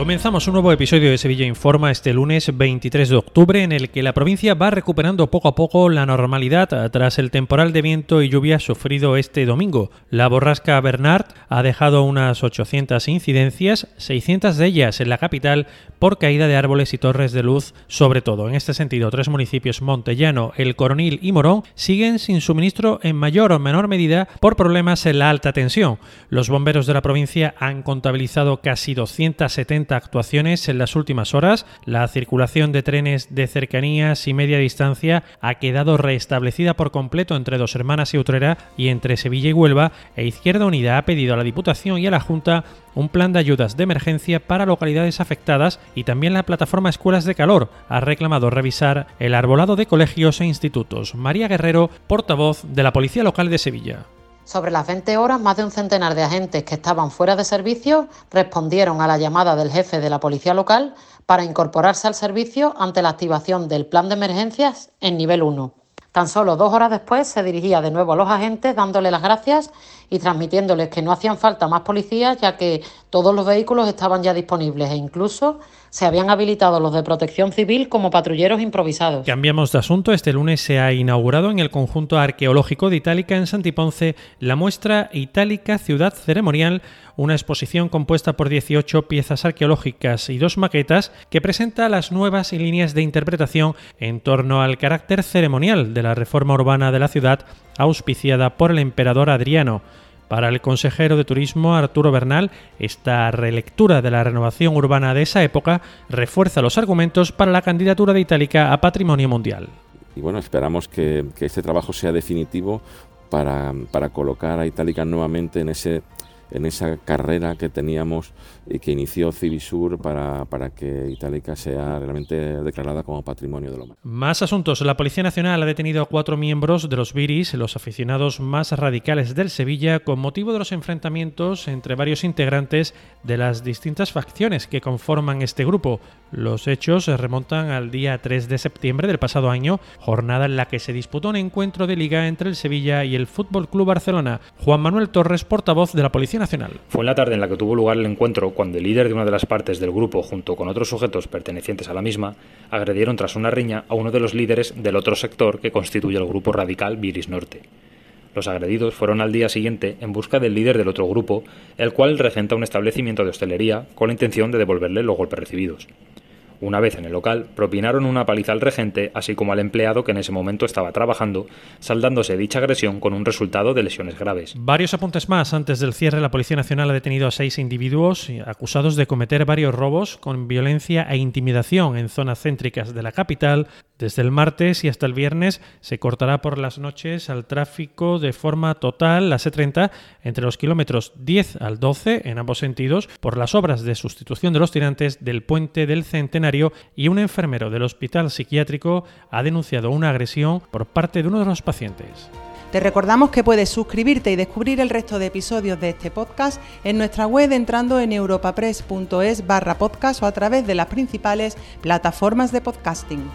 Comenzamos un nuevo episodio de Sevilla Informa este lunes 23 de octubre en el que la provincia va recuperando poco a poco la normalidad tras el temporal de viento y lluvia sufrido este domingo. La borrasca Bernard ha dejado unas 800 incidencias, 600 de ellas en la capital por caída de árboles y torres de luz sobre todo. En este sentido, tres municipios, Montellano, El Coronil y Morón, siguen sin suministro en mayor o menor medida por problemas en la alta tensión. Los bomberos de la provincia han contabilizado casi 270 actuaciones en las últimas horas. La circulación de trenes de cercanías y media distancia ha quedado restablecida por completo entre Dos Hermanas y Utrera y entre Sevilla y Huelva, e Izquierda Unida ha pedido a la Diputación y a la Junta un plan de ayudas de emergencia para localidades afectadas y también la plataforma Escuelas de Calor ha reclamado revisar el arbolado de colegios e institutos. María Guerrero, portavoz de la Policía Local de Sevilla. Sobre las 20 horas, más de un centenar de agentes que estaban fuera de servicio respondieron a la llamada del jefe de la policía local para incorporarse al servicio ante la activación del plan de emergencias en nivel 1. Tan solo dos horas después se dirigía de nuevo a los agentes dándole las gracias y transmitiéndoles que no hacían falta más policías ya que todos los vehículos estaban ya disponibles e incluso se habían habilitado los de protección civil como patrulleros improvisados. Cambiamos de asunto. Este lunes se ha inaugurado en el conjunto arqueológico de Itálica en Santiponce la muestra Itálica Ciudad Ceremonial, una exposición compuesta por 18 piezas arqueológicas y dos maquetas que presenta las nuevas líneas de interpretación en torno al carácter ceremonial de la reforma urbana de la ciudad auspiciada por el emperador Adriano. Para el consejero de Turismo Arturo Bernal, esta relectura de la renovación urbana de esa época refuerza los argumentos para la candidatura de Itálica a Patrimonio Mundial. Y bueno, esperamos que, este trabajo sea definitivo para, para colocar a Itálica nuevamente en ese en esa carrera que teníamos y que inició Civisur para, para que Itálica sea realmente declarada como patrimonio de lo Más asuntos. La Policía Nacional ha detenido a cuatro miembros de los Viris, los aficionados más radicales del Sevilla, con motivo de los enfrentamientos entre varios integrantes de las distintas facciones que conforman este grupo. Los hechos se remontan al día 3 de septiembre del pasado año, jornada en la que se disputó un encuentro de liga entre el Sevilla y el Fútbol Club Barcelona. Juan Manuel Torres, portavoz de la Policía Nacional. Fue en la tarde en la que tuvo lugar el encuentro cuando el líder de una de las partes del grupo, junto con otros sujetos pertenecientes a la misma, agredieron tras una riña a uno de los líderes del otro sector que constituye el grupo radical Viris Norte. Los agredidos fueron al día siguiente en busca del líder del otro grupo, el cual regenta un establecimiento de hostelería con la intención de devolverle los golpes recibidos. Una vez en el local, propinaron una paliza al regente, así como al empleado que en ese momento estaba trabajando, saldándose dicha agresión con un resultado de lesiones graves. Varios apuntes más. Antes del cierre, la Policía Nacional ha detenido a seis individuos acusados de cometer varios robos con violencia e intimidación en zonas céntricas de la capital, desde el martes y hasta el viernes se cortará por las noches al tráfico de forma total la C30 entre los kilómetros 10 al 12 en ambos sentidos por las obras de sustitución de los tirantes del puente del Centenario y un enfermero del hospital psiquiátrico ha denunciado una agresión por parte de uno de los pacientes. Te recordamos que puedes suscribirte y descubrir el resto de episodios de este podcast en nuestra web entrando en europapress.es barra podcast o a través de las principales plataformas de podcasting.